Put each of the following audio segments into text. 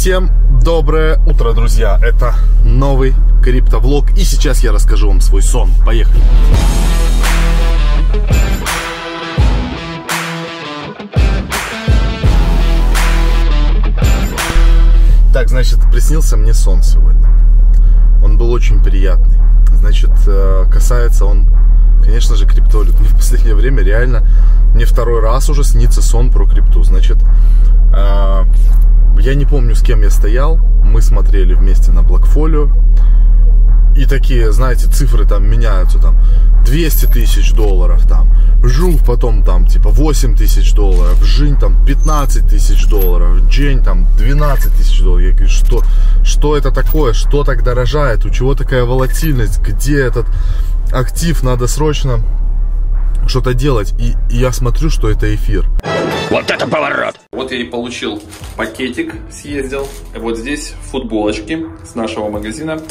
Всем доброе утро, друзья! Это новый криптовлог, и сейчас я расскажу вам свой сон. Поехали! Так, значит, приснился мне сон сегодня. Он был очень приятный. Значит, э, касается он, конечно же, криптовалют. Мне в последнее время реально, мне второй раз уже снится сон про крипту. Значит, э, я не помню, с кем я стоял. Мы смотрели вместе на Блокфолио. И такие, знаете, цифры там меняются, там 200 тысяч долларов, там Жух потом там типа 8 тысяч долларов, Жень там 15 тысяч долларов, Джень там 12 тысяч долларов. Я говорю, что, что это такое, что так дорожает, у чего такая волатильность, где этот актив, надо срочно что-то делать. И, и я смотрю, что это эфир. Вот это поворот! Вот я и получил пакетик, съездил. Вот здесь футболочки с нашего магазина,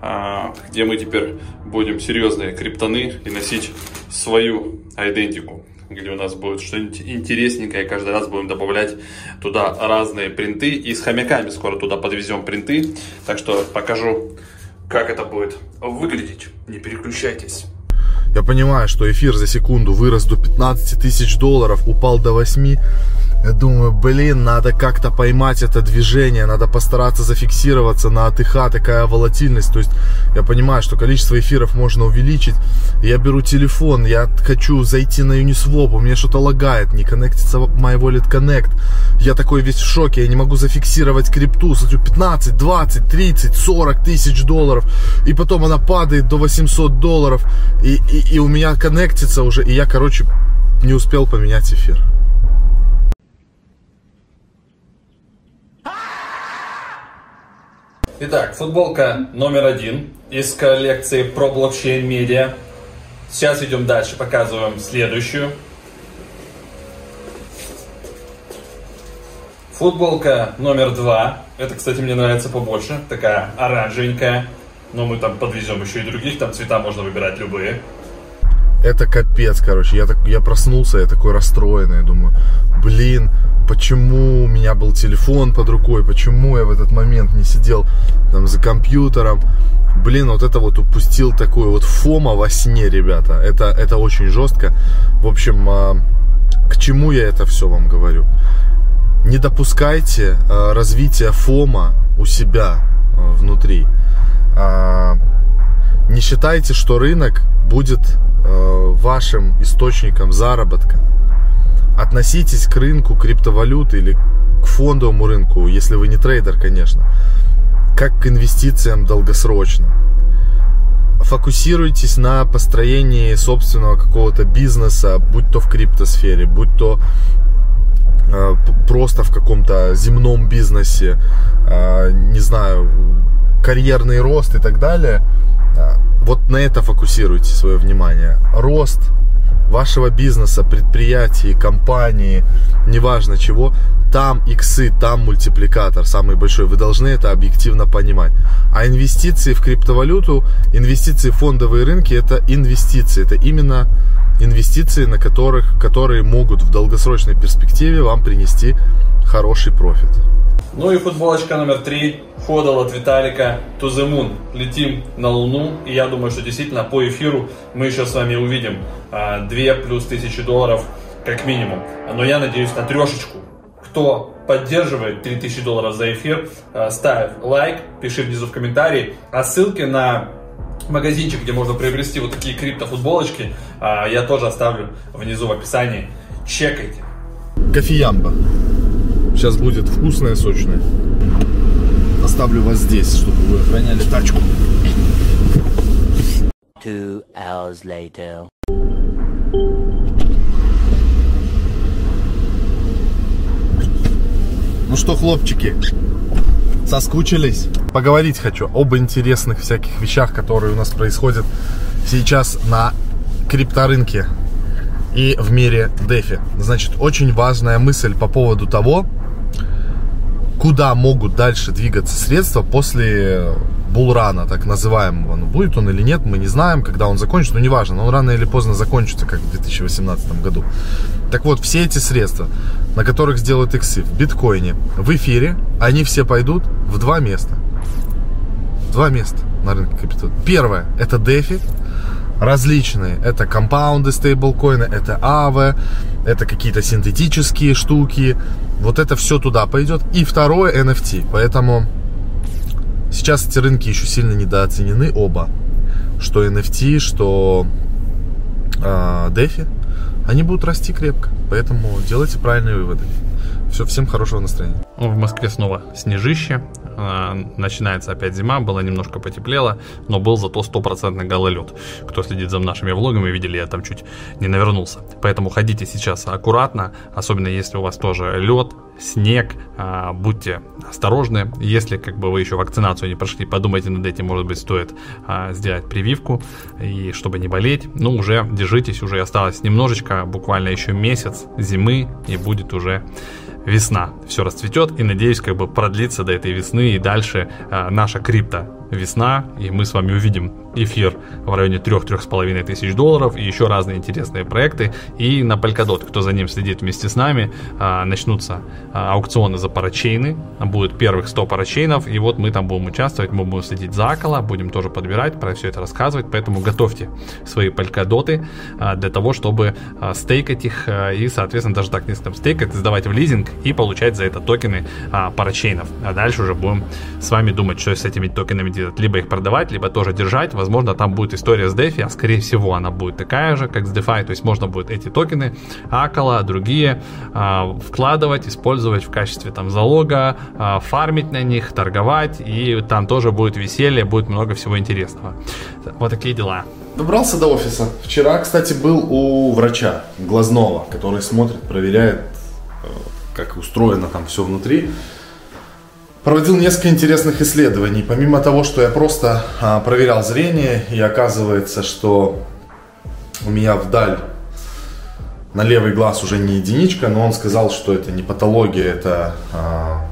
а, где мы теперь будем серьезные криптоны и носить свою идентику где у нас будет что-нибудь интересненькое. Каждый раз будем добавлять туда разные принты. И с хомяками скоро туда подвезем принты. Так что покажу, как это будет выглядеть. Не переключайтесь. Я понимаю, что эфир за секунду вырос до 15 тысяч долларов, упал до 8. Я думаю, блин, надо как-то поймать это движение, надо постараться зафиксироваться на АТХ, такая волатильность. То есть я понимаю, что количество эфиров можно увеличить. Я беру телефон, я хочу зайти на Uniswap, у меня что-то лагает, не коннектится My Wallet Connect. Я такой весь в шоке, я не могу зафиксировать крипту. Смотрю, 15, 20, 30, 40 тысяч долларов. И потом она падает до 800 долларов. И, и, и у меня коннектится уже, и я, короче, не успел поменять эфир. Итак, футболка номер один из коллекции про блокчейн медиа. Сейчас идем дальше, показываем следующую. Футболка номер два. Это, кстати, мне нравится побольше. Такая оранжевенькая. Но мы там подвезем еще и других. Там цвета можно выбирать любые. Это капец, короче. Я, так, я проснулся, я такой расстроенный. Думаю, блин, почему у меня был телефон под рукой, почему я в этот момент не сидел там за компьютером. Блин, вот это вот упустил такую вот фома во сне, ребята. Это, это очень жестко. В общем, а, к чему я это все вам говорю? Не допускайте а, развития фома у себя а, внутри. Не считайте, что рынок будет вашим источником заработка относитесь к рынку криптовалюты или к фондовому рынку, если вы не трейдер, конечно, как к инвестициям долгосрочно. Фокусируйтесь на построении собственного какого-то бизнеса, будь то в криптосфере, будь то э, просто в каком-то земном бизнесе, э, не знаю, карьерный рост и так далее. Вот на это фокусируйте свое внимание. Рост вашего бизнеса, предприятия, компании, неважно чего, там иксы, там мультипликатор самый большой. Вы должны это объективно понимать. А инвестиции в криптовалюту, инвестиции в фондовые рынки, это инвестиции. Это именно инвестиции, на которых, которые могут в долгосрочной перспективе вам принести хороший профит. Ну и футболочка номер три. Ходал от Виталика To the Moon. Летим на Луну. И я думаю, что действительно по эфиру мы еще с вами увидим 2 а, плюс тысячи долларов как минимум. Но я надеюсь на трешечку. Кто поддерживает 3000 долларов за эфир, а, ставь лайк, пиши внизу в комментарии. А ссылки на магазинчик, где можно приобрести вот такие криптофутболочки, а, я тоже оставлю внизу в описании. Чекайте. Кофеямба. Сейчас будет вкусное, сочное. Оставлю вас здесь, чтобы вы охраняли тачку. Two hours later. Ну что, хлопчики, соскучились? Поговорить хочу об интересных всяких вещах, которые у нас происходят сейчас на крипторынке и в мире DeFi. Значит, очень важная мысль по поводу того, куда могут дальше двигаться средства после булрана, так называемого. Ну, будет он или нет, мы не знаем, когда он закончится, но неважно, но он рано или поздно закончится, как в 2018 году. Так вот, все эти средства, на которых сделают иксы в биткоине, в эфире, они все пойдут в два места. Два места на рынке капитала. Первое, это DeFi, различные. Это компаунды стейблкоины, это АВ, это какие-то синтетические штуки. Вот это все туда пойдет. И второе NFT. Поэтому сейчас эти рынки еще сильно недооценены оба. Что NFT, что э, DeFi. Они будут расти крепко. Поэтому делайте правильные выводы. Все, всем хорошего настроения. В Москве снова снежище. А, начинается опять зима, было немножко потеплело, но был зато стопроцентный гололед. Кто следит за нашими влогами, видели, я там чуть не навернулся. Поэтому ходите сейчас аккуратно, особенно если у вас тоже лед, снег, а, будьте осторожны. Если как бы вы еще вакцинацию не прошли, подумайте над этим, может быть, стоит а, сделать прививку, и чтобы не болеть. Ну, уже держитесь, уже осталось немножечко, буквально еще месяц зимы, и будет уже весна. Все расцветет и, надеюсь, как бы продлится до этой весны и дальше э, наша крипто весна, и мы с вами увидим эфир в районе 3-3,5 тысяч долларов и еще разные интересные проекты. И на Polkadot, кто за ним следит вместе с нами, а, начнутся а, аукционы за парачейны. Будет первых 100 парачейнов, и вот мы там будем участвовать, мы будем следить за около, будем тоже подбирать, про все это рассказывать. Поэтому готовьте свои Polkadot а, для того, чтобы стейкать их и, соответственно, даже так не там стейкать, сдавать в лизинг и получать за это токены парачейнов. А дальше уже будем с вами думать, что с этими токенами делать. Либо их продавать, либо тоже держать. Возможно, там будет история с DeFi, а скорее всего она будет такая же, как с DeFi. То есть можно будет эти токены, Акала, другие а, вкладывать, использовать в качестве там залога, а, фармить на них, торговать. И там тоже будет веселье, будет много всего интересного. Вот такие дела. Добрался до офиса. Вчера, кстати, был у врача глазного, который смотрит, проверяет, э, как устроено там все внутри проводил несколько интересных исследований. Помимо того, что я просто а, проверял зрение, и оказывается, что у меня вдаль на левый глаз уже не единичка, но он сказал, что это не патология, это а,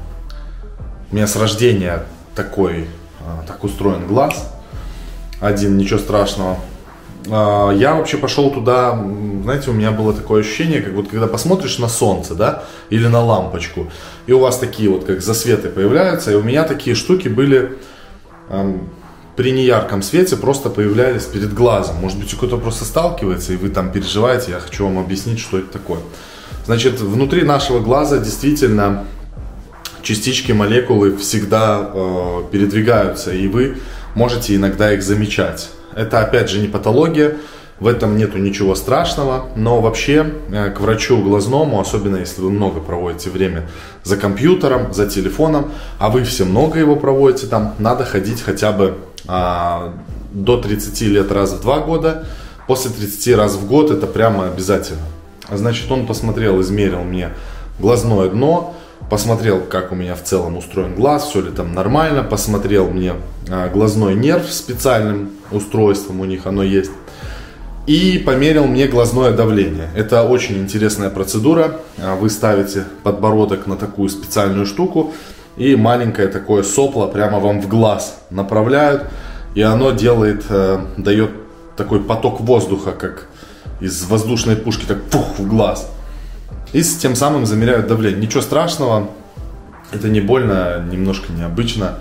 у меня с рождения такой, а, так устроен глаз. Один, ничего страшного. А, я вообще пошел туда, знаете, у меня было такое ощущение, как вот когда посмотришь на солнце, да, или на лампочку, и у вас такие вот как засветы появляются, и у меня такие штуки были эм, при неярком свете просто появлялись перед глазом. Может быть, кто-то просто сталкивается, и вы там переживаете, я хочу вам объяснить, что это такое. Значит, внутри нашего глаза действительно частички молекулы всегда э, передвигаются, и вы можете иногда их замечать. Это опять же не патология, в этом нету ничего страшного, но вообще э, к врачу глазному, особенно если вы много проводите время за компьютером, за телефоном, а вы все много его проводите там, надо ходить хотя бы а, до 30 лет раз в два года, после 30 раз в год это прямо обязательно. Значит, он посмотрел, измерил мне глазное дно, посмотрел, как у меня в целом устроен глаз, все ли там нормально, посмотрел мне а, глазной нерв специальным устройством у них оно есть, и померил мне глазное давление. Это очень интересная процедура. А, вы ставите подбородок на такую специальную штуку, и маленькое такое сопло прямо вам в глаз направляют, и оно делает, э, дает такой поток воздуха, как из воздушной пушки, так пух в глаз. И тем самым замеряют давление. Ничего страшного, это не больно, немножко необычно.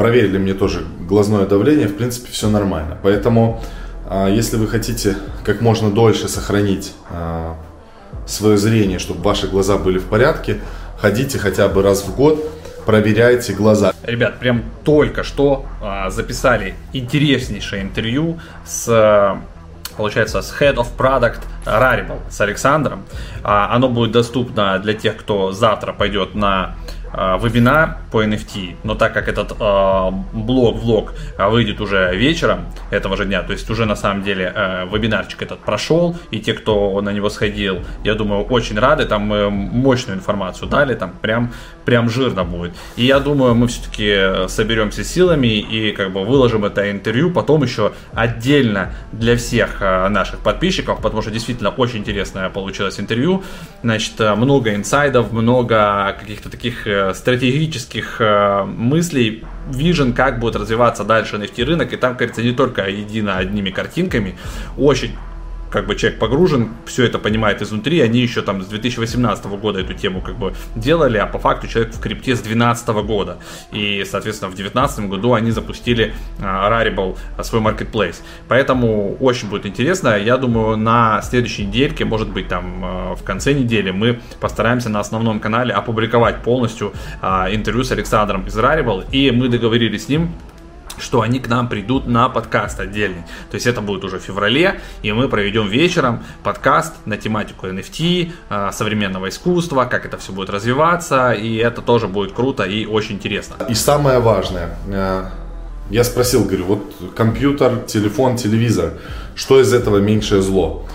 Проверили мне тоже глазное давление, в принципе, все нормально. Поэтому, а, если вы хотите как можно дольше сохранить а, свое зрение, чтобы ваши глаза были в порядке, ходите хотя бы раз в год, проверяйте глаза. Ребят, прям только что а, записали интереснейшее интервью с получается, с Head of Product Rarible, с Александром. Оно будет доступно для тех, кто завтра пойдет на вебинар по NFT, но так как этот э, блог, влог выйдет уже вечером этого же дня, то есть уже на самом деле э, вебинарчик этот прошел, и те, кто на него сходил, я думаю, очень рады, там мы мощную информацию дали, там прям, прям жирно будет. И я думаю, мы все-таки соберемся силами и как бы выложим это интервью, потом еще отдельно для всех э, наших подписчиков, потому что действительно очень интересное получилось интервью, значит, много инсайдов, много каких-то таких э, стратегических э, мыслей, вижен, как будет развиваться дальше NFT рынок, и там, кажется, не только едино одними картинками, очень как бы человек погружен, все это понимает изнутри, они еще там с 2018 года эту тему как бы делали, а по факту человек в крипте с 2012 года. И, соответственно, в 2019 году они запустили uh, Rarible, uh, свой marketplace. Поэтому очень будет интересно. Я думаю, на следующей недельке, может быть, там uh, в конце недели, мы постараемся на основном канале опубликовать полностью интервью с Александром из Rarible. И мы договорились с ним что они к нам придут на подкаст отдельный. То есть это будет уже в феврале, и мы проведем вечером подкаст на тематику NFT, а, современного искусства, как это все будет развиваться, и это тоже будет круто и очень интересно. И самое важное, э, я спросил, говорю, вот компьютер, телефон, телевизор, что из этого меньшее зло?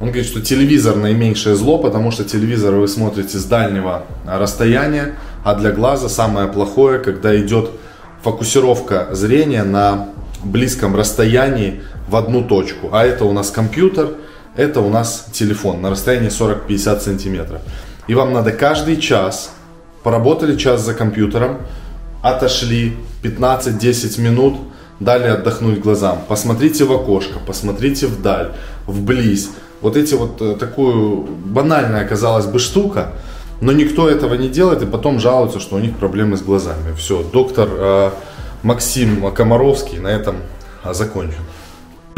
Он говорит, что телевизор наименьшее зло, потому что телевизор вы смотрите с дальнего расстояния, а для глаза самое плохое, когда идет фокусировка зрения на близком расстоянии в одну точку. А это у нас компьютер, это у нас телефон на расстоянии 40-50 сантиметров. И вам надо каждый час, поработали час за компьютером, отошли 15-10 минут, дали отдохнуть глазам. Посмотрите в окошко, посмотрите вдаль, вблизь. Вот эти вот э, такую банальная, казалось бы, штука – но никто этого не делает, и потом жалуются, что у них проблемы с глазами. Все, доктор э, Максим Комаровский на этом закончен.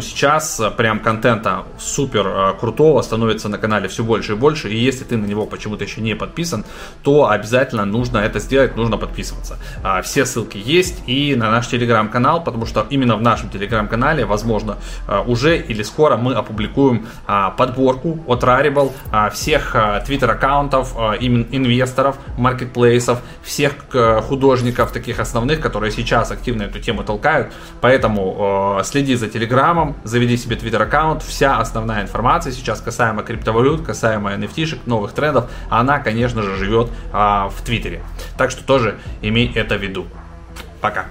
Сейчас э, прям контента супер э, крутого становится на канале все больше и больше. И если ты на него почему-то еще не подписан, то обязательно нужно это сделать, нужно подписываться. А, все ссылки есть и на наш телеграм-канал, потому что именно в нашем телеграм-канале, возможно, э, уже или скоро мы опубликуем а, подборку от Rarible а, всех твиттер-аккаунтов, инвесторов, маркетплейсов, всех художников таких основных, которые сейчас активно эту тему толкают. Поэтому следи за телеграмом, заведи себе твиттер аккаунт, вся основная информация сейчас касаемо криптовалют, касаемо nft новых трендов, она, конечно же, живет а, в твиттере. Так что тоже имей это в виду. Пока.